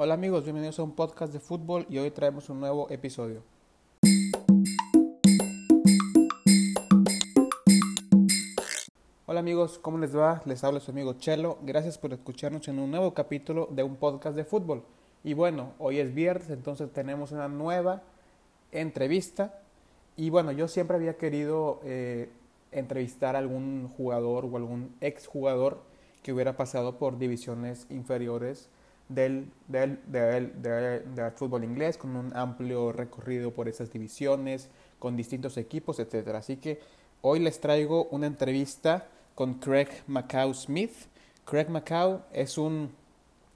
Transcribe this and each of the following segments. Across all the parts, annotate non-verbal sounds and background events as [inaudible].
Hola amigos, bienvenidos a un podcast de fútbol y hoy traemos un nuevo episodio. Hola amigos, ¿cómo les va? Les habla su amigo Chelo. Gracias por escucharnos en un nuevo capítulo de un podcast de fútbol. Y bueno, hoy es viernes, entonces tenemos una nueva entrevista. Y bueno, yo siempre había querido eh, entrevistar a algún jugador o algún exjugador que hubiera pasado por divisiones inferiores del, del, del, fútbol inglés, con un amplio recorrido por esas divisiones, con distintos equipos, etc. Así que hoy les traigo una entrevista con Craig Macau Smith. Craig Macau es un,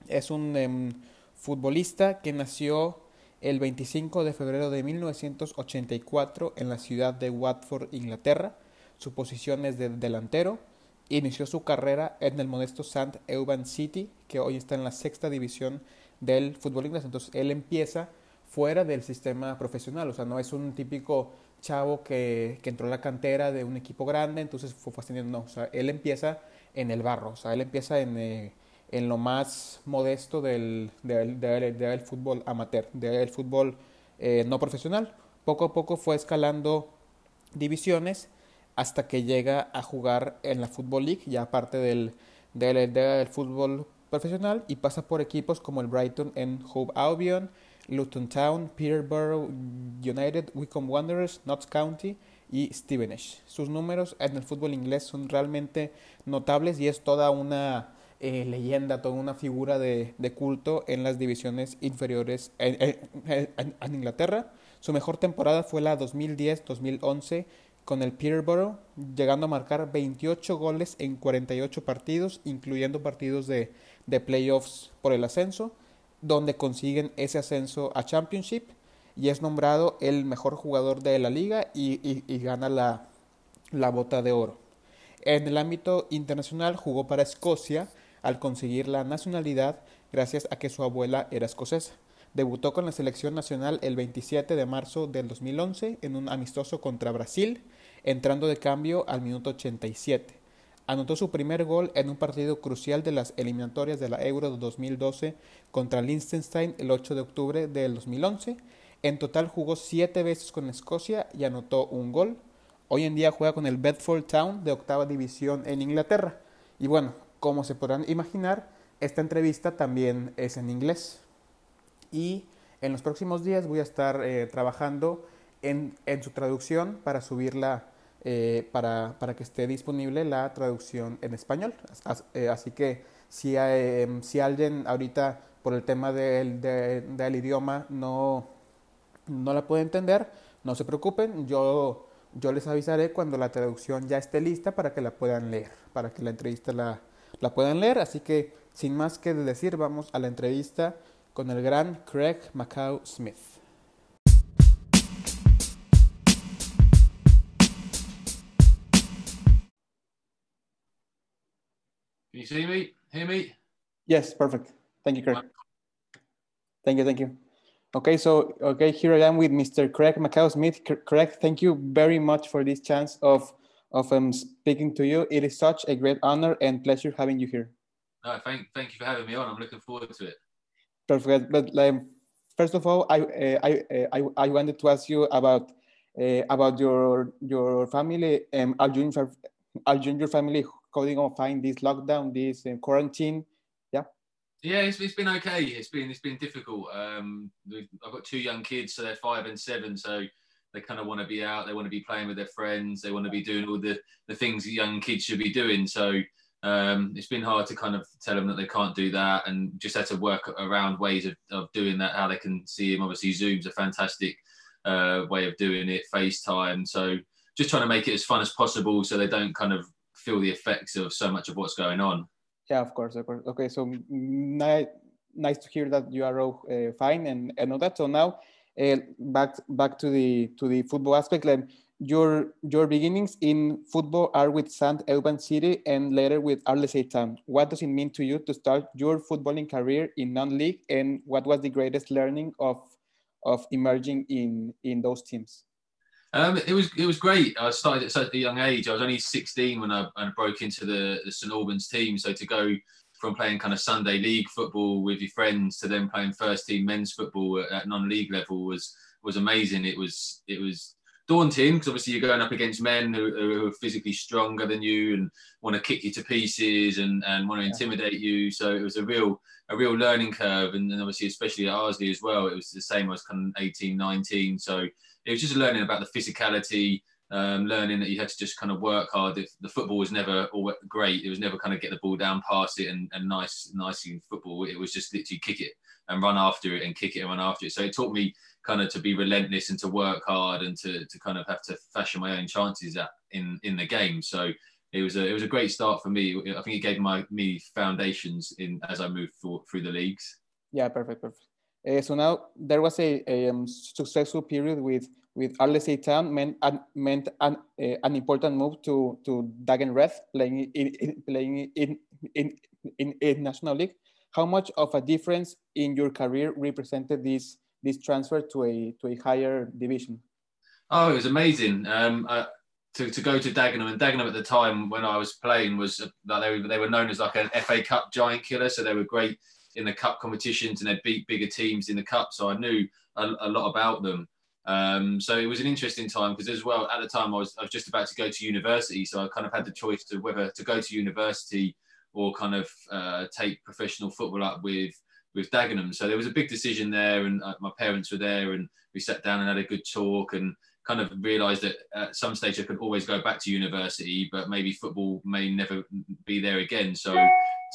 es un em, futbolista que nació el 25 de febrero de 1984 en la ciudad de Watford, Inglaterra. Su posición es de delantero inició su carrera en el modesto St. Euban City, que hoy está en la sexta división del fútbol inglés. Entonces él empieza fuera del sistema profesional, o sea, no es un típico chavo que, que entró en la cantera de un equipo grande, entonces fue fascinante, no, o sea, él empieza en el barro, o sea, él empieza en, eh, en lo más modesto del, del, del, fútbol amateur, del fútbol eh, no profesional. Poco a poco fue escalando divisiones hasta que llega a jugar en la Football League, ya aparte del, del, fútbol profesional, y pasa por equipos como el Brighton en Hove Albion, Luton Town, Peterborough United, Wycombe Wanderers, Notts County y Stevenage. Sus números en el fútbol inglés son realmente notables y es toda una eh, leyenda, toda una figura de, culto en las divisiones inferiores en, en Inglaterra. Su mejor temporada fue la 2010-2011 con el Peterborough, llegando a marcar 28 goles en 48 partidos, incluyendo partidos de, de playoffs por el ascenso, donde consiguen ese ascenso a Championship y es nombrado el mejor jugador de la liga y, y, gana la, la bota de oro. En el ámbito internacional jugó para Escocia al conseguir la nacionalidad gracias a que su abuela era escocesa. Debutó con la selección nacional el 27 de marzo del 2011 en un amistoso contra Brasil, entrando de cambio al minuto 87. Anotó su primer gol en un partido crucial de las eliminatorias de la Euro 2012 contra Liechtenstein el 8 de octubre del 2011. En total jugó siete veces con Escocia y anotó un gol. Hoy en día juega con el Bedford Town de octava división en Inglaterra. Y bueno, como se podrán imaginar, esta entrevista también es en inglés y en los próximos días voy a estar eh, trabajando en, en, su traducción para subirla, eh, para, para, que esté disponible la traducción en español. Eh, así que si, si alguien ahorita por el tema del, del idioma no, no la puede entender, no se preocupen, yo, yo les avisaré cuando la traducción ya esté lista para que la puedan leer, para que la entrevista la, la puedan leer. Así que sin más que decir, vamos a la entrevista con el gran Craig Mackail-Smith. Can you see me? Hear me? Yes, perfect. Thank you, Craig. Thank you, thank you. Okay, so okay, here I am with Mr. Craig Mackail-Smith. Craig, thank you very much for this chance of of um, speaking to you. It is such a great honor and pleasure having you here. No, thank thank you for having me on. I'm looking forward to it. Perfect. But like, first of all, I, uh, I, uh, I, I wanted to ask you about uh, about your your family. Um, are you in, are you and your family they gonna find this lockdown, this quarantine? Yeah. Yeah, it's, it's been okay. It's been it's been difficult. Um, I've got two young kids, so they're five and seven. So they kind of want to be out. They want to be playing with their friends. They want to be doing all the the things young kids should be doing. So um, it's been hard to kind of tell them that they can't do that and just had to work around ways of, of doing that, how they can see him. Obviously, Zoom's a fantastic uh, way of doing it, FaceTime. So just trying to make it as fun as possible so they don't kind of feel the effects of so much of what's going on. Yeah, of course, of course. Okay, so nice, nice to hear that you are all uh, fine and, and all that. So now uh, back back to the to the football aspect. Like, your your beginnings in football are with St. Albans City and later with Arlesey Town. What does it mean to you to start your footballing career in non-league, and what was the greatest learning of of emerging in in those teams? Um, it was it was great. I started at such a young age. I was only 16 when I, when I broke into the, the St Albans team. So to go from playing kind of Sunday league football with your friends to then playing first team men's football at, at non-league level was was amazing. It was it was daunting because obviously you're going up against men who, who, are physically stronger than you and want to kick you to pieces and, and want to intimidate you. So it was a real a real learning curve, and, and obviously especially at Arlesey as well, it was the same. I was kind of 18, 19, so it was just learning about the physicality. Um, learning that you had to just kind of work hard. If the football was never great, it was never kind of get the ball down, pass it, and, and nice, nicely football. It was just literally kick it and run after it and kick it and run after it. So it taught me kind of to be relentless and to work hard and to, to kind of have to fashion my own chances at, in in the game. So it was a it was a great start for me. I think it gave my me foundations in as I moved for, through the leagues. Yeah, perfect, perfect. Uh, so now there was a, a um, successful period with with Arlesey Town meant an, meant an, uh, an important move to to Dagen Red playing in, in playing in in, in in national league. How much of a difference in your career represented this this transfer to a to a higher division? Oh, it was amazing. Um, uh, to, to go to Dagenham and Dagenham at the time when I was playing was uh, they were, they were known as like an FA Cup giant killer, so they were great in the cup competitions and they beat bigger teams in the cup. So I knew a, a lot about them. Um, so it was an interesting time because as well at the time I was I was just about to go to university, so I kind of had the choice to whether to go to university or kind of uh, take professional football up with with Dagenham. So there was a big decision there, and uh, my parents were there, and we sat down and had a good talk, and kind of realised that at some stage I could always go back to university, but maybe football may never be there again. So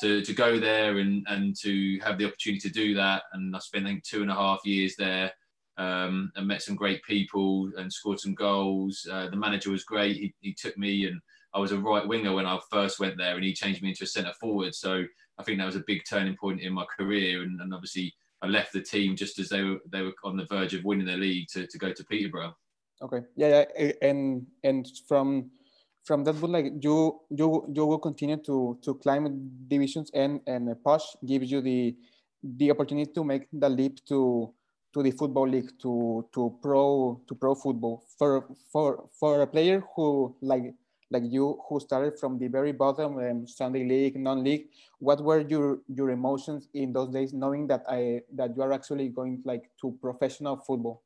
to, to go there and, and to have the opportunity to do that, and I spent I think two and a half years there. Um, and met some great people and scored some goals. Uh, the manager was great. He, he took me and I was a right winger when I first went there, and he changed me into a centre forward. So I think that was a big turning point in my career. And, and obviously, I left the team just as they were they were on the verge of winning the league to, to go to Peterborough. Okay, yeah, yeah, and and from from that book, like you you you will continue to to climb divisions, and and Posh gives you the the opportunity to make the leap to to the football league to to pro to pro football for for for a player who like like you who started from the very bottom um, Sunday league, non-league. What were your your emotions in those days, knowing that I that you are actually going like to professional football?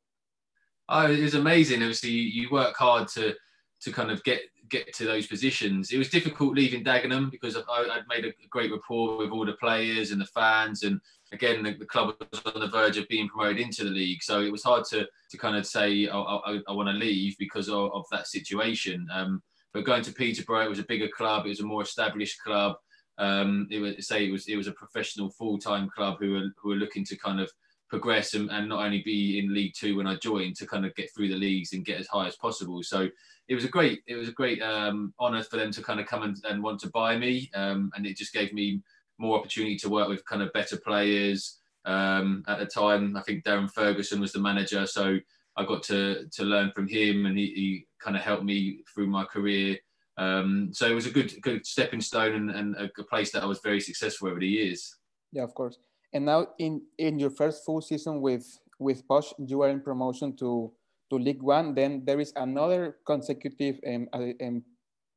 Oh, it was amazing. Obviously, you work hard to to kind of get get to those positions. It was difficult leaving Dagenham because I, would made a great rapport with all the players and the fans, and again, the, the, club was on the verge of being promoted into the league. So it was hard to to kind of say I, I, I want to leave because of, of that situation. Um, but going to Peterborough, it was a bigger club. It was a more established club. Um, it was say it was it was a professional full time club who were who were looking to kind of progress and, and not only be in League Two when I joined to kind of get through the leagues and get as high as possible. So it was a great it was a great um, honour for them to kind of come and, and want to buy me, um, and it just gave me more opportunity to work with kind of better players. Um, at the time, I think Darren Ferguson was the manager, so I got to to learn from him, and he, he kind of helped me through my career. Um, so it was a good good stepping stone and, and a place that I was very successful over the years. Yeah, of course. And now in in your first full season with with Posh, you are in promotion to to League One. Then there is another consecutive um, um,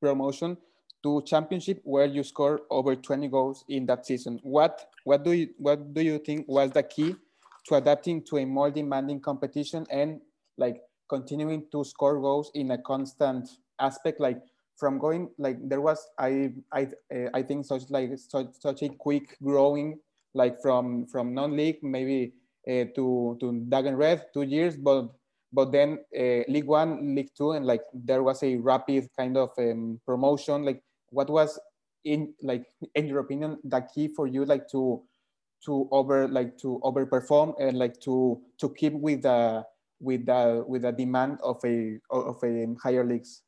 promotion to Championship where you score over 20 goals in that season. What what do you what do you think was the key to adapting to a more demanding competition and like continuing to score goals in a constant aspect like from going like there was i i i think such like such, such a quick growing like from from non-league maybe uh, to to Dagen Red two years but but then uh, league one league two and like there was a rapid kind of um, promotion like what was in like in your opinion the key for you like to to over like to overperform and like to to keep with the with the with the demand of a of a higher leagues?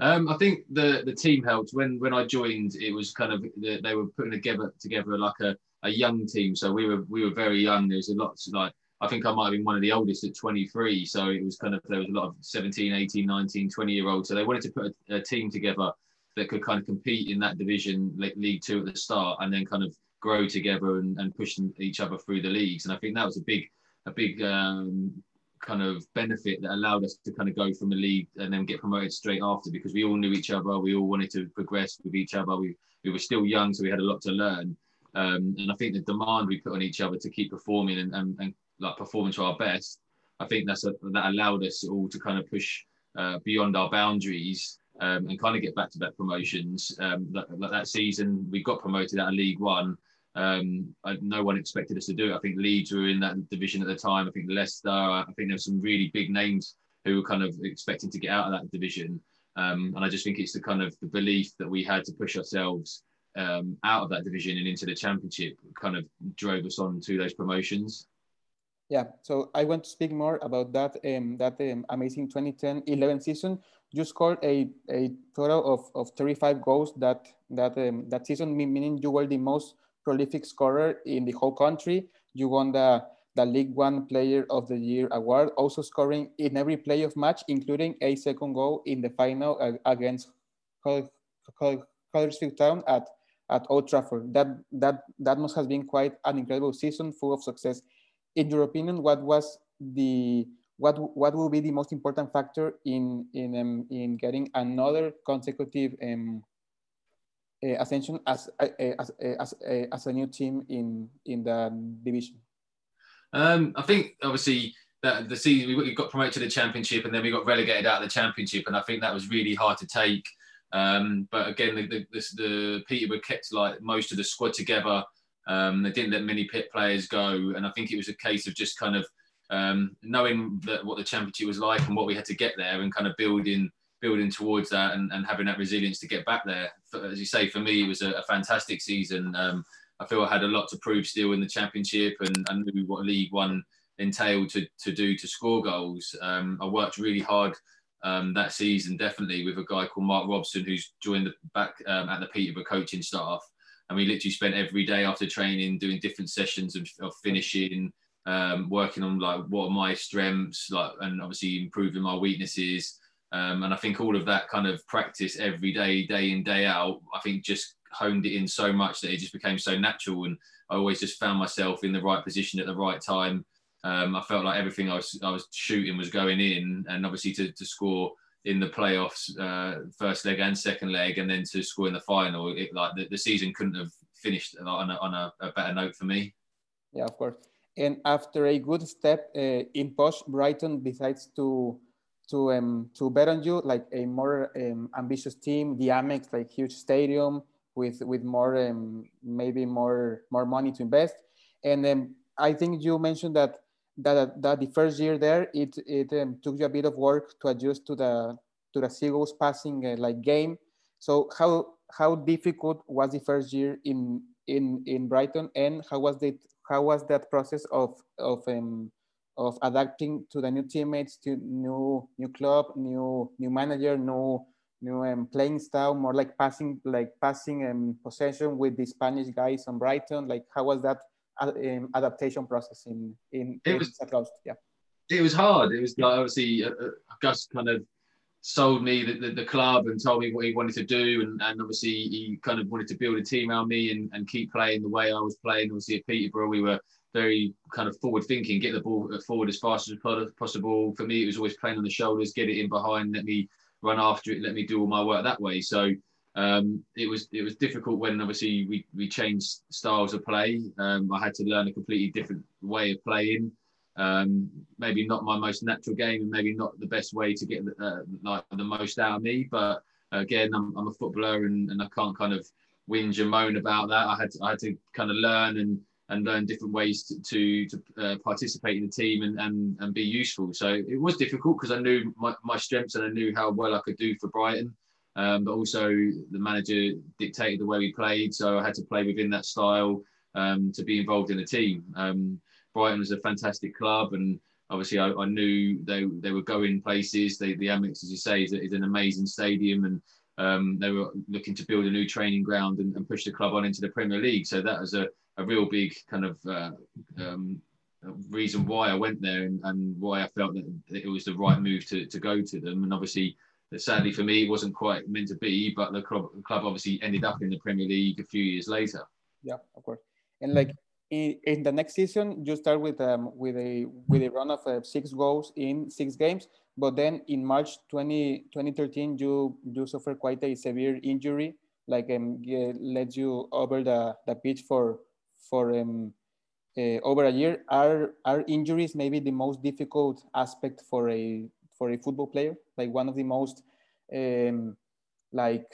Um, I think the the team helped when when I joined. It was kind of they were putting together together like a, a young team. So we were we were very young. There's a lot like I think I might have been one of the oldest at 23. So it was kind of there was a lot of 17, 18, 19, 20 year olds. So they wanted to put a, a team together that could kind of compete in that division, like League Two at the start, and then kind of grow together and, and push each other through the leagues. And I think that was a big a big um, kind of benefit that allowed us to kind of go from the league and then get promoted straight after because we all knew each other. We all wanted to progress with each other. We, we were still young, so we had a lot to learn. Um, and I think the demand we put on each other to keep performing and, and, and like performing to our best, I think that's a, that allowed us all to kind of push uh, beyond our boundaries um, and kind of get back to back promotions. Um, that, that, season, we got promoted out of League One. Um, I, no one expected us to do it. I think Leeds were in that division at the time. I think Leicester. I think there were some really big names who were kind of expecting to get out of that division. Um, and I just think it's the kind of the belief that we had to push ourselves um, out of that division and into the championship kind of drove us on to those promotions. Yeah, so I want to speak more about that um, that um, amazing 2010-11 season. You scored a, a total of, of 35 goals that that um, that season, meaning you were the most prolific scorer in the whole country. You won the the League One Player of the Year award, also scoring in every playoff match, including a second goal in the final against Huddersfield Town at, at Old Trafford. That, that, that must have been quite an incredible season full of success. In your opinion, what was the what what will be the most important factor in in um, in getting another consecutive um, uh, ascension as uh, as as, uh, as a new team in in the division? Um, I think obviously that the season we got promoted to the championship and then we got relegated out of the championship, and I think that was really hard to take. Um, but again, the, the, the, the Peterborough kept like most of the squad together. Um, they didn't let many pit players go, and I think it was a case of just kind of um, knowing that what the championship was like and what we had to get there, and kind of building building towards that and, and having that resilience to get back there. As you say, for me, it was a, a fantastic season. Um, I feel I had a lot to prove still in the championship and, and knew what League One entailed to, to do to score goals. Um, I worked really hard um, that season, definitely with a guy called Mark Robson, who's joined the, back um, at the Peterborough coaching staff. And we literally spent every day after training doing different sessions of, of finishing, um, working on like what are my strengths, like and obviously improving my weaknesses. Um, and I think all of that kind of practice every day, day in, day out, I think just honed it in so much that it just became so natural. And I always just found myself in the right position at the right time. Um, I felt like everything I was I was shooting was going in, and obviously to, to score in the playoffs, uh, first leg and second leg, and then to score in the final, it, like the, the season couldn't have finished on a, on a, a better note for me. Yeah, of course. And after a good step uh, in Posh, Brighton decides to to um, to bet on you, like a more um, ambitious team, the Amex, like huge stadium, with with more um, maybe more more money to invest. And um, I think you mentioned that that that the first year there it it um, took you a bit of work to adjust to the to the Seagulls passing uh, like game. So how how difficult was the first year in in in Brighton, and how was it how was that process of of um, of adapting to the new teammates, to new new club, new new manager, new new um, playing style, more like passing, like passing and um, possession with the Spanish guys on Brighton. Like, how was that uh, um, adaptation process in in, it in was, Yeah, it was hard. It was like obviously uh, uh, Gus kind of sold me the, the, the, club and told me what he wanted to do, and, and obviously he kind of wanted to build a team around me and, and keep playing the way I was playing. Obviously at Peterborough, we were very kind of forward thinking, get the ball forward as fast as possible. For me, it was always playing on the shoulders, get it in behind, let me run after it, let me do all my work that way. So um, it was it was difficult when obviously we we changed styles of play. Um, I had to learn a completely different way of playing. Um, maybe not my most natural game, and maybe not the best way to get uh, like the most out of me. But again, I'm, I'm a footballer, and, and I can't kind of whinge and moan about that. I had to, I had to kind of learn and and learn different ways to to, to uh, participate in the team and, and and be useful. So it was difficult because I knew my, my strengths and I knew how well I could do for Brighton. Um, but also the manager dictated the way we played, so I had to play within that style um, to be involved in the team. Um, Brighton was a fantastic club, and obviously I, I, knew they they were going places. They, the Amex, as you say, is, is an amazing stadium, and um, they were looking to build a new training ground and, and, push the club on into the Premier League. So that was a, a real big kind of uh, um, reason why I went there and, and, why I felt that it was the right move to, to go to them. And obviously, sadly for me, it wasn't quite meant to be, but the club, the club obviously ended up in the Premier League a few years later. Yeah, of course. And like in, in the next season, you start with um, with a with a run of uh, six goals in six games, but then in March 20, 2013, you you suffer quite a severe injury like um, let you over the, the pitch for for um, uh, over a year. Are are injuries maybe the most difficult aspect for a for a football player? Like one of the most um, like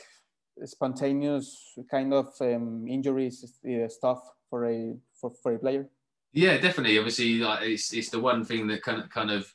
spontaneous kind of um, injuries uh, stuff for a for, for a player. Yeah, definitely. Obviously, like it's it's the one thing that kind of kind of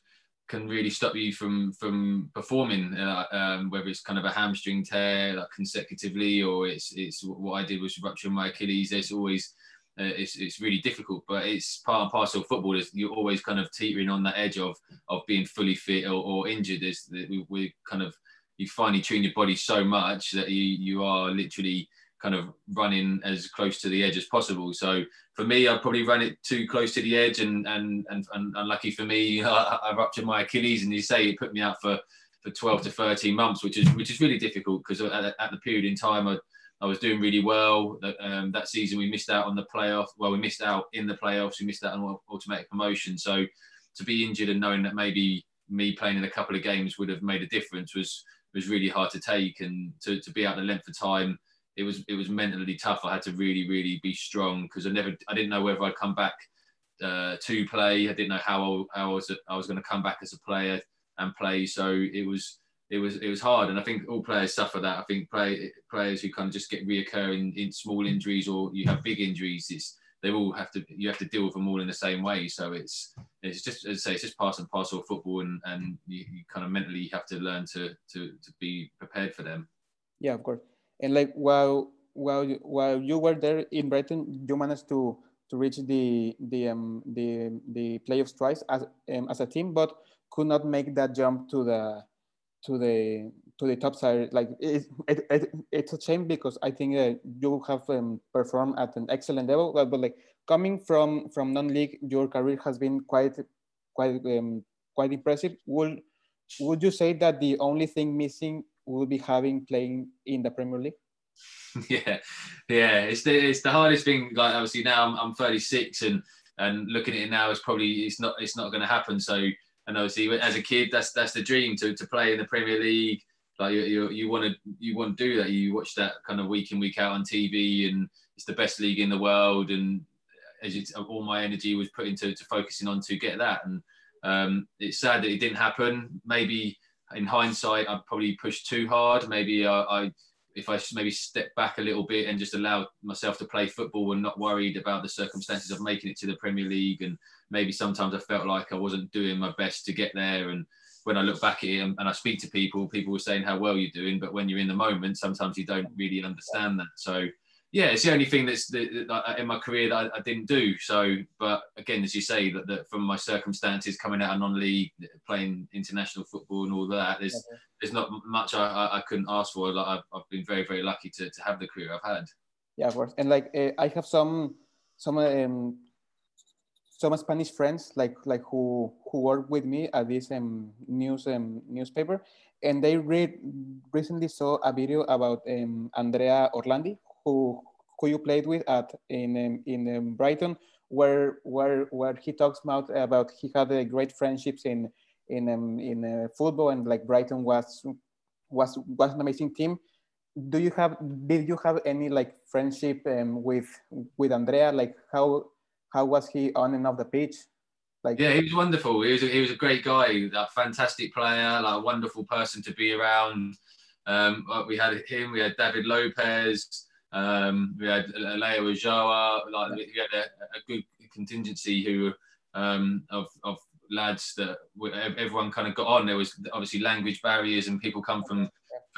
can really stop you from from performing, uh, um, whether it's kind of a hamstring tear like consecutively or it's it's what I did was rupture my Achilles. There's always uh, it's, it's really difficult, but it's part and parcel of football. Is you're always kind of teetering on that edge of of being fully fit or, or injured. Is we, we kind of you finally tune your body so much that you you are literally kind of running as close to the edge as possible. So for me, I probably ran it too close to the edge, and and and, and unlucky for me, [laughs] I, I ruptured my Achilles, and you say it put me out for for 12 to 13 months, which is which is really difficult because at, at, the period in time I, I was doing really well. That, um, that season we missed out on the playoff. Well, we missed out in the playoffs. We missed out on automatic promotion. So to be injured and knowing that maybe me playing in a couple of games would have made a difference was was really hard to take. And to, to be out the length of time it was it was mentally tough. I had to really really be strong because I never I didn't know whether I'd come back uh, to play. I didn't know how, how I was I was going to come back as a player and play. So it was it was it was hard, and I think all players suffer that. I think play, players who kind of just get reoccurring in small injuries or you have big injuries, it's they all have to you have to deal with them all in the same way. So it's it's just as I say, it's just part and parcel of football, and and you, you kind of mentally have to learn to to to be prepared for them. Yeah, of course and like while while while you were there in Brighton, you managed to to reach the the um, the the playoffs twice as um, as a team, but could not make that jump to the to the to the top side. Like it, it, it it's a shame because I think you have um, performed at an excellent level, but, but like coming from from non-league, your career has been quite quite um, quite impressive. Would would you say that the only thing missing would be having playing in the Premier League? [laughs] yeah, yeah, it's the it's the hardest thing. Like obviously now I'm, I'm 36 and and looking at it now it's probably it's not it's not going to happen. So and obviously as a kid that's that's the dream to to play in the Premier League. Like you you, you want to you want to do that. You watch that kind of week in week out on TV and it's the best league in the world and as all my energy was put into to focusing on to get that and um, it's sad that it didn't happen. Maybe in hindsight, I probably pushed too hard. Maybe I, I, if I maybe step back a little bit and just allow myself to play football and not worried about the circumstances of making it to the Premier League, and maybe sometimes I felt like I wasn't doing my best to get there. And when I look back at it and, and I speak to people, people were saying how well you're doing, but when you're in the moment, sometimes you don't really understand that. So yeah, it's the only thing that's the, in my career that I, I, didn't do. So, but again, as you say, that, that from my circumstances coming out of non-league, playing international football and all that, there's there's not much I, I, I, couldn't ask for. Like I've, I've been very very lucky to, to have the career I've had. Yeah, of course. And like uh, I have some some um, some Spanish friends like like who who work with me at this um, news um, newspaper, and they read recently saw a video about um, Andrea Orlandi, who who you played with at in um, in um, Brighton, where where where he talks about about he had a great friendships in in um, in uh, football and like Brighton was was was an amazing team. Do you have did you have any like friendship with with Andrea? Like how how was he on and off the pitch? Like yeah, he was wonderful. He was a, he was a great guy, a fantastic player, like a wonderful person to be around. Um, we had him, we had David Lopez, um, we had Leo Ulloa, like we had a, a good contingency who um, of, of lads that everyone kind of got on. There was obviously language barriers and people come from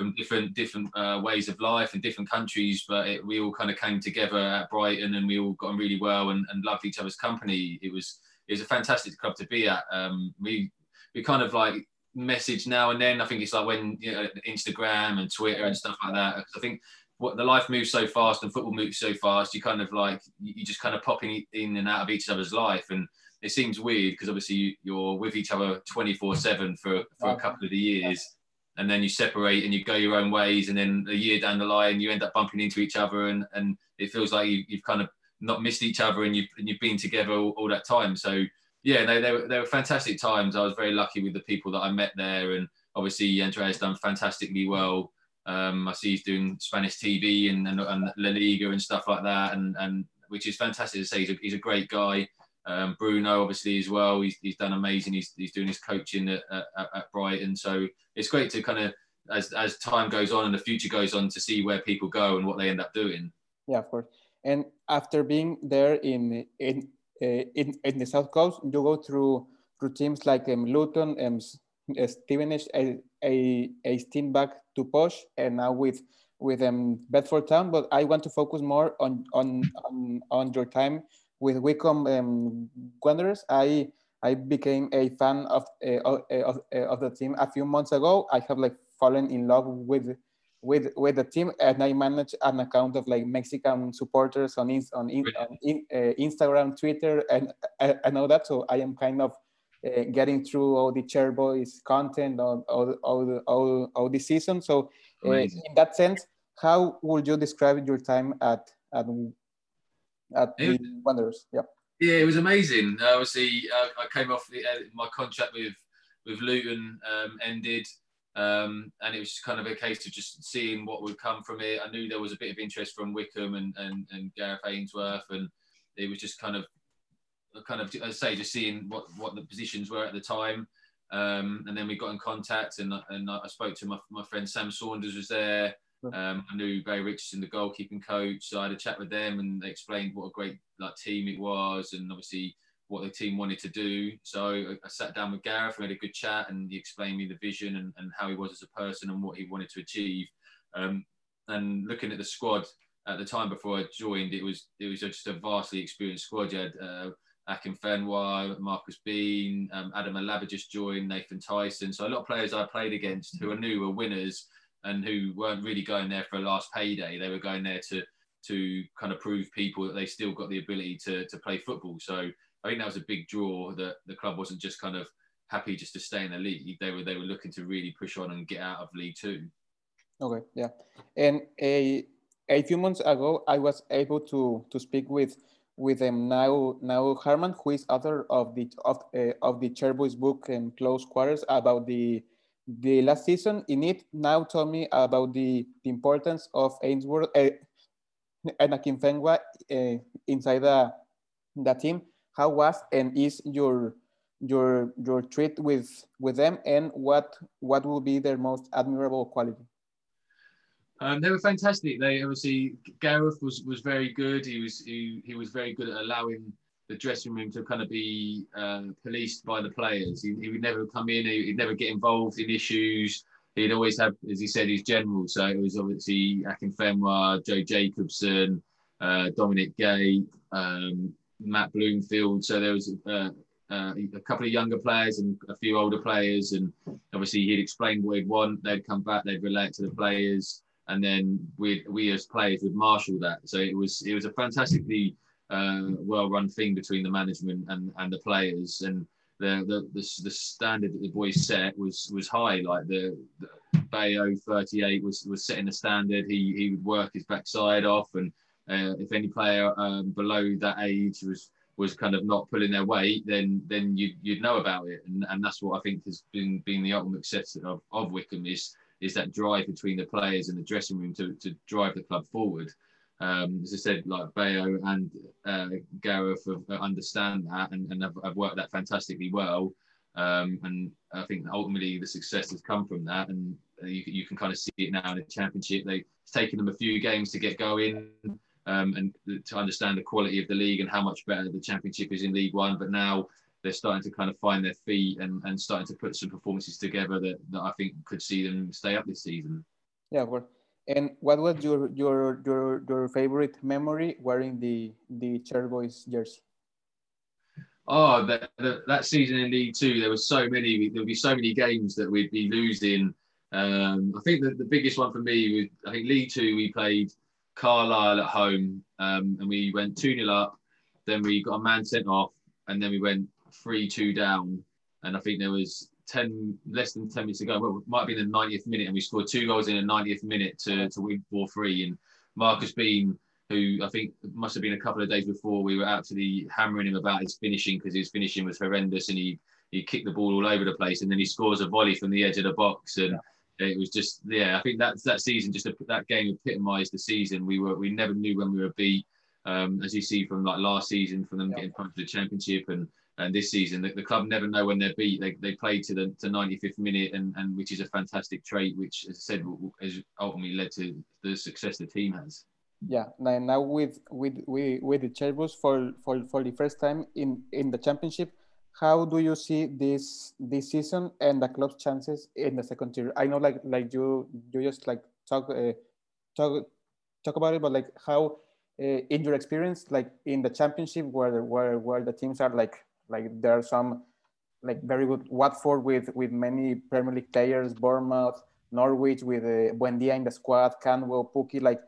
from different different uh, ways of life and different countries, but it, we all kind of came together at Brighton and we all got on really well and, and loved each other's company. It was it was a fantastic club to be at. Um, we we kind of like message now and then. I think it's like when you know, Instagram and Twitter and stuff like that. I think what the life moves so fast and football moves so fast, you kind of like you just kind of popping in and out of each other's life, and it seems weird because obviously you're with each other 24 seven for for a couple of the years, and then you separate and you go your own ways, and then a year down the line you end up bumping into each other, and and it feels like you, have kind of not missed each other, and you've and you've been together all, all that time. So yeah, they, they, were, they were fantastic times. I was very lucky with the people that I met there, and obviously Andrea's done fantastically well Um, I see he's doing Spanish TV and, and, and, La Liga and stuff like that, and, and which is fantastic to say. He's a, he's a great guy. Um, Bruno, obviously, as well. He's, he's done amazing. He's, he's doing his coaching at, at, at Brighton. So it's great to kind of, as, as time goes on and the future goes on, to see where people go and what they end up doing. Yeah, of course. And after being there in in uh, in, in the South Coast, you go through through teams like um, Luton, um, Stevenage, a, a, a team back to Posh, and now with with um, Bedford Town. But I want to focus more on on on, on your time with Wycombe um, Wanderers. I I became a fan of, uh, of, uh, uh, of the team a few months ago. I have like fallen in love with with with the team, and I manage an account of like Mexican supporters on on, in, on in, uh, Instagram, Twitter, and and all that. So I am kind of uh, getting through all the Chairboys content all all all, all, all the season. So uh, in that sense, how would you describe your time at at at the Wanderers? Yeah. Yeah, it was amazing. Uh, obviously, uh, I came off the, uh, my contract with with Luton um, ended, um, and it was just kind of a case of just seeing what would come from it. I knew there was a bit of interest from Wycombe and and, and Gareth Ainsworth, and it was just kind of kind of I say just seeing what what the positions were at the time. Um, and then we got in contact, and and I spoke to my, my friend Sam Saunders was there. Um, I knew Barry Richardson, the goalkeeping coach, so I had a chat with them, and they explained what a great like team it was, and obviously what the team wanted to do. So I, I sat down with Gareth, we had a good chat, and he explained me the vision and, and how he was as a person and what he wanted to achieve. Um, and looking at the squad at the time before I joined, it was it was just a vastly experienced squad. You had uh, Akinfenwa, Marcus Bean, um, Adam El-Abd just joined, Nathan Tyson. So a lot of players I played against who I knew were winners and who weren't really going there for a last payday. They were going there to to kind of prove people that they still got the ability to to play football. So I think that was a big draw that the club wasn't just kind of happy just to stay in the league. They were they were looking to really push on and get out of League Two. Okay, yeah, and a a few months ago, I was able to to speak with with them now now Harman, who is author of the of uh, of the Chairboys book and Close Quarters about the the last season in it now told me about the, the importance of Ainsworth uh, and Akinfenwa uh, inside the, the team. How was and is your your your treat with with them, and what what will be their most admirable quality? Um, they were fantastic. They obviously Gareth was was very good. He was he, he was very good at allowing the dressing room to kind of be uh, policed by the players. He, he, would never come in, he, would never get involved in issues. He'd always have, as he said, his general. So it was obviously Akinfenwa, Joe Jacobson, uh, Dominic Gape, um, Matt Bloomfield. So there was uh, uh, a couple of younger players and a few older players. And obviously he'd explain what he'd want. They'd come back, they'd relate to the players. And then we we as players would marshal that. So it was it was a fantastically uh, well-run thing between the management and, and the players. And the, the, the, the standard that the boys set was was high. Like the, the Bayo 38 was was setting the standard. He he would work his backside off, and uh, if any player um, below that age was was kind of not pulling their weight, then then you'd, you'd know about it. And, and that's what I think has been been the ultimate success of, of Wycombe is is that drive between the players and the dressing room to, to drive the club forward. Um, as I said, like Bayo and uh, Gareth have, uh, understand that and, and have, have, worked that fantastically well. Um, and I think ultimately the success has come from that. And you, you can kind of see it now in the championship. They, it's taken them a few games to get going um, and to understand the quality of the league and how much better the championship is in League One. But now they're starting to kind of find their feet and, and starting to put some performances together that, that I think could see them stay up this season. Yeah, well, and what was your your your your favorite memory wearing the the Chairboys jersey? Oh, that, that, that season in League Two, there was so many. There would be so many games that we'd be losing. Um, I think that the biggest one for me was I think League Two. We played Carlisle at home, um, and we went two 0 up. Then we got a man sent off, and then we went three two down. And I think there was 10 less than 10 minutes ago. Well, it might have been the 90th minute, and we scored two goals in the 90th minute to, to win 4 3. And Marcus Bean, who I think must have been a couple of days before, we were absolutely hammering him about his finishing because his finishing was horrendous and he he kicked the ball all over the place. And then he scores a volley from the edge of the box. And it was just yeah. I think that that season, just that game epitomised the season. We were we never knew when we were beat. Um, as you see from like last season, from them yeah. getting punched to the championship, and and this season the, the, club never know when they're beat. They, they play to the to 95th minute, and, and which is a fantastic trait, which as I said has ultimately led to the success the team has. Yeah, now, now with with with, with the Chairboys for, for for the first time in in the championship, how do you see this this season and the club's chances in the second tier? I know, like like you you just like talk uh, talk talk about it, but like how uh, in your experience, like in the championship, where where where the teams are like like there are some like very good Watford with with many Premier League players, Bournemouth, Norwich with uh, Buendia in the squad, Cantwell, Pukki. Like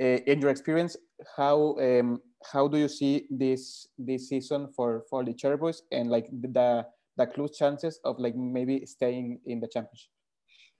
uh, in your experience, how um, how do you see this this season for for the Chairboys and like the the close chances of like maybe staying in the championship?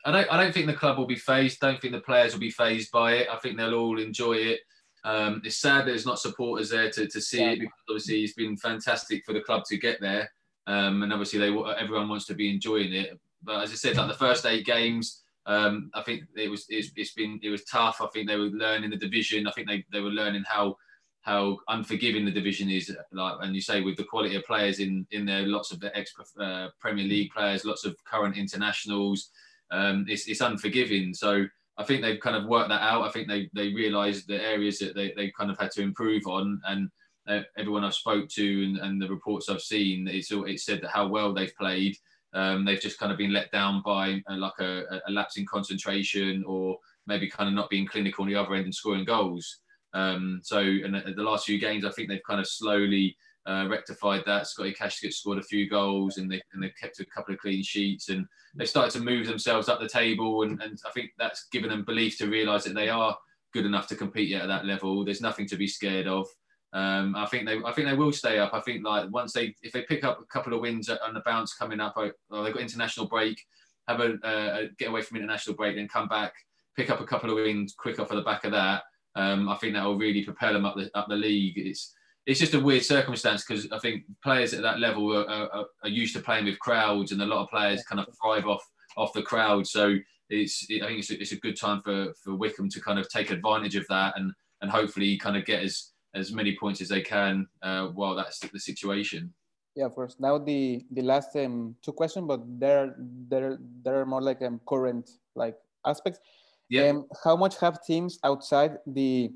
I don't I don't think the club will be phased. Don't think the players will be phased by it. I think they'll all enjoy it. Um, it's sad there's not supporters there to, to see yeah. it because obviously it's been fantastic for the club to get there, um, and obviously they everyone wants to be enjoying it. But as I said, like the first eight games, um, I think it was it's, it's been it was tough. I think they were learning the division. I think they, they were learning how how unforgiving the division is. Like and you say with the quality of players in in there, lots of the ex uh, Premier League players, lots of current internationals. Um, it's it's unforgiving. So I think they've kind of worked that out. I think they they realised the areas that they, they kind of had to improve on, and uh, everyone I've spoke to and, and the reports I've seen, it's all it said that how well they've played. Um, they've just kind of been let down by uh, like a, a, lapse in concentration, or maybe kind of not being clinical on the other end and scoring goals. Um, so, in the, the last few games, I think they've kind of slowly uh, rectified that. Scotty Kashket scored a few goals and they and they've kept a couple of clean sheets and they've started to move themselves up the table and, and I think that's given them belief to realise that they are good enough to compete yet at that level. There's nothing to be scared of. Um, I think they I think they will stay up. I think like once they if they pick up a couple of wins on the bounce coming up, or they've got international break, have a, a get away from international break, then come back, pick up a couple of wins quick off of the back of that. Um, I think that will really propel them up the up the league. It's it's just a weird circumstance because I think players at that level are, are, are, used to playing with crowds, and a lot of players kind of thrive off off the crowd. So it's I think it's a, it's a good time for for Wycombe to kind of take advantage of that and and hopefully kind of get as as many points as they can uh, while that's the situation. Yeah, of course. Now the the last um, two questions, but there there there are more like um, current like aspects. Yeah. Um, how much have teams outside the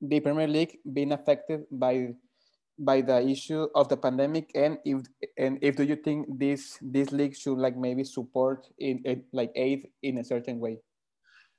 the Premier League being affected by by the issue of the pandemic? And if and if do you think this this league should like maybe support in, in like aid in a certain way?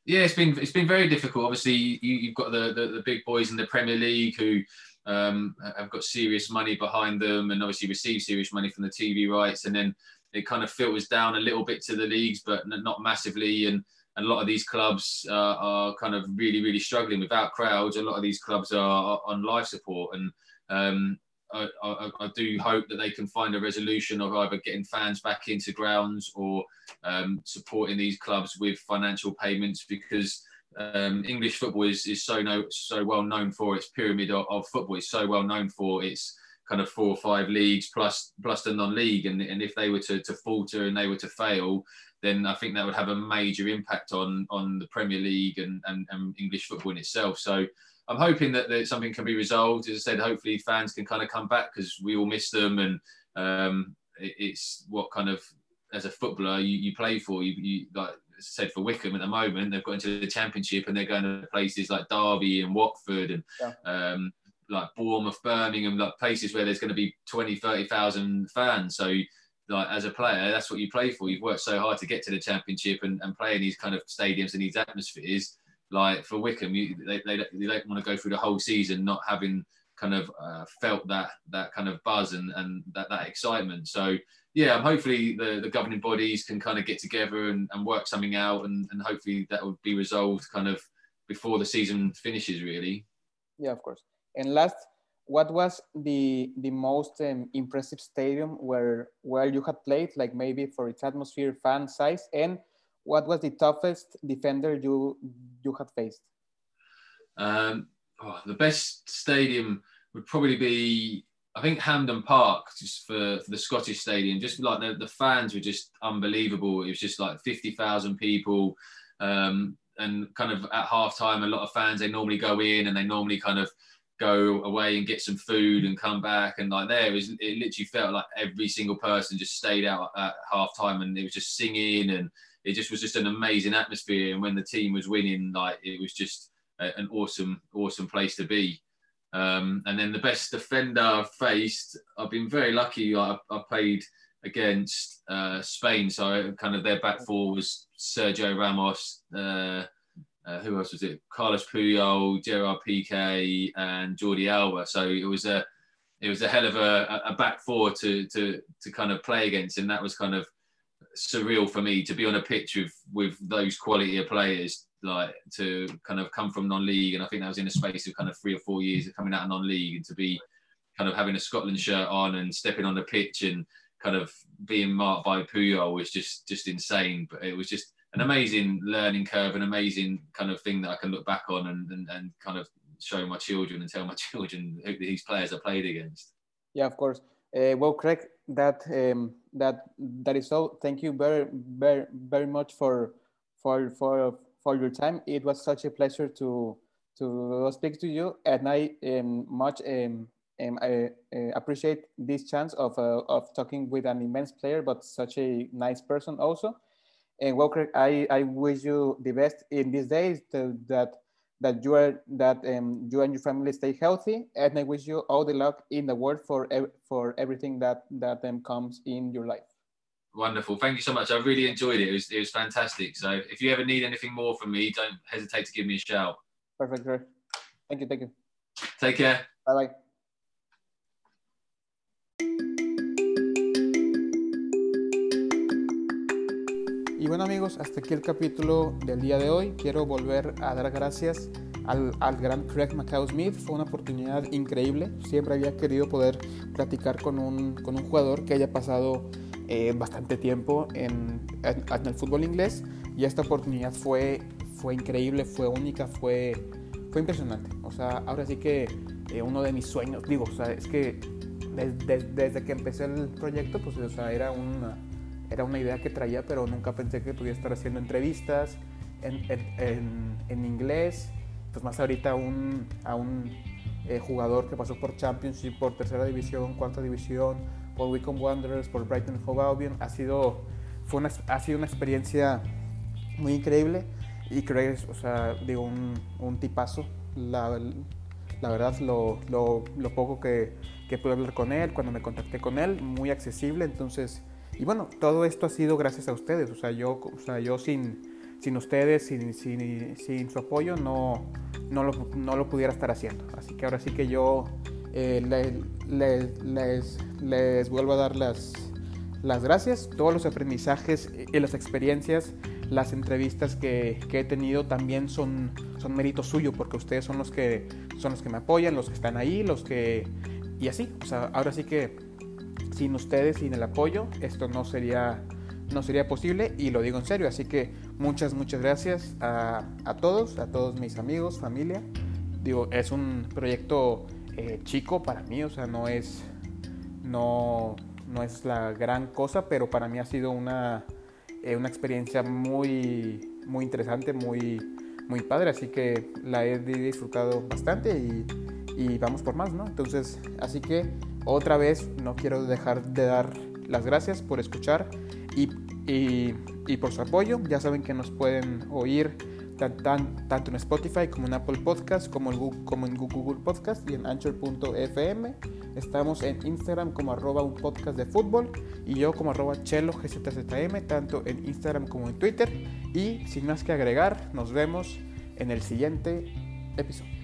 Yeah it's been it's been very difficult. Obviously you, have got the, the, the big boys in the premier league who um, have got serious money behind them and obviously receive serious money from the tv rights. And then it kind of filters down a little bit to the leagues but not massively. And and a lot of these clubs uh, are kind of really, really struggling without crowds. A lot of these clubs are, on life support, and um, I, I, I, do hope that they can find a resolution of either getting fans back into grounds or um, supporting these clubs with financial payments because um, English football is, is so no, so well known for its pyramid of, of, football. It's so well known for its kind of four or five leagues plus plus the non-league, and, and if they were to, to falter and they were to fail, then I think that would have a major impact on on the Premier League and, and, and English football in itself. So I'm hoping that, that something can be resolved. As I said, hopefully fans can kind of come back because we all miss them, and um, it, it's what kind of as a footballer you, you play for. You, you like I said for Wycombe at the moment, they've got into the Championship and they're going to places like Derby and Watford and. Yeah. Um, like Bournemouth, Birmingham, like places where there's going to be 20, 30,000 fans. So like as a player, that's what you play for. You've worked so hard to get to the championship and, and play in these kind of stadiums and these atmospheres. Like for Wycombe, you, they, they, they don't want to go through the whole season not having kind of uh, felt that that kind of buzz and, and that, that excitement. So yeah, hopefully the, the governing bodies can kind of get together and, and work something out and, and hopefully that will be resolved kind of before the season finishes really. Yeah, of course. And last what was the the most um, impressive stadium where where you had played like maybe for its atmosphere fan size and what was the toughest defender you you had faced um, oh, the best stadium would probably be I think Hampden Park, just for, for the Scottish Stadium, just like the, the fans were just unbelievable. It was just like 50,000 people. Um, and kind of at half time, a lot of fans, they normally go in and they normally kind of go away and get some food and come back. And like there, it, it literally felt like every single person just stayed out at half time and it was just singing and it just was just an amazing atmosphere. And when the team was winning, like it was just a, an awesome, awesome place to be. Um, and then the best defender I've faced, I've been very lucky. I, I played against uh, Spain, so kind of their back four was Sergio Ramos. Uh, uh, who else was it? Carlos Puyol, Gerard Piqué, and Jordi Alba. So it was a it was a hell of a, a back four to to to kind of play against, and that was kind of surreal for me to be on a pitch with with those quality of players like to kind of come from non-league and I think that was in a space of kind of three or four years of coming out of non-league and to be kind of having a Scotland shirt on and stepping on the pitch and kind of being marked by Puyol was just just insane but it was just an amazing learning curve an amazing kind of thing that I can look back on and, and, and kind of show my children and tell my [laughs] children who these players I played against yeah of course uh, well Craig that um, that that is all thank you very very very much for for for for your time. It was such a pleasure to to speak to you, and I um, much um, um, I, uh, appreciate this chance of uh, of talking with an immense player, but such a nice person also. And Walker, I, I wish you the best in these days to, that that you are that um, you and your family stay healthy, and I wish you all the luck in the world for for everything that that um, comes in your life. Wonderful. Thank you so much. I really enjoyed it. It was, it was fantastic. So if you ever need anything more from me, don't hesitate to give me a shout. Perfect, sir. Thank you. Thank you. Take care. Bye bye. Y bueno amigos, hasta aquí el capítulo del día de hoy. Quiero volver a dar gracias al, al, gran Craig Macau Smith. Fue una oportunidad increíble. Siempre había querido poder platicar con un, con un jugador que haya pasado eh, bastante tiempo en, en, el fútbol inglés y esta oportunidad fue, fue increíble, fue única, fue, fue impresionante. O sea, ahora sí que eh, uno de mis sueños, digo, o sea, es que desde, desde que empecé el proyecto, pues, o sea, era una, era una idea que traía, pero nunca pensé que pudiera estar haciendo entrevistas en, en, en inglés, pues más ahorita un, a un eh, jugador que pasó por Championship, por tercera división, cuarta división, por Wycombe Wanderers, por Brighton Hove Albion. Ha sido, fue una, ha sido una experiencia muy increíble y creo o sea, digo, un, un tipazo. La, la verdad, lo, lo, lo poco que, que, pude hablar con él, cuando me contacté con él, muy accesible. Entonces, y bueno, todo esto ha sido gracias a ustedes. O sea, yo, o sea, yo sin, sin ustedes, sin, sin, sin su apoyo, no, no, lo, no lo pudiera estar haciendo. Así que ahora sí que yo eh, les, les, vuelvo a dar las, las gracias. Todos los aprendizajes y las experiencias, las entrevistas que, he tenido también son, son mérito suyo porque ustedes son los, que, son los que me apoyan, los que están ahí, los que... Y así, o sea, ahora sí que sin ustedes, sin el apoyo, esto no sería, no sería posible y lo digo en serio. Así que muchas, muchas gracias a, a todos, a todos mis amigos, familia. Digo, es un proyecto eh, chico para mí, o sea, no es, no, no es la gran cosa, pero para mí ha sido una, eh, una experiencia muy, muy interesante, muy, muy padre, así que la he disfrutado bastante y, y vamos por más, ¿no? Entonces, así que otra vez no quiero dejar de dar las gracias por escuchar y, y, por su apoyo. Ya saben que nos pueden oír tanto en Spotify como en Apple Podcast, como en Google Podcast y en Anchor.fm. Estamos en Instagram como arroba un podcast de fútbol y yo como arroba chelo gzzm, tanto en Instagram como en Twitter. Y sin más que agregar, nos vemos en el siguiente episodio.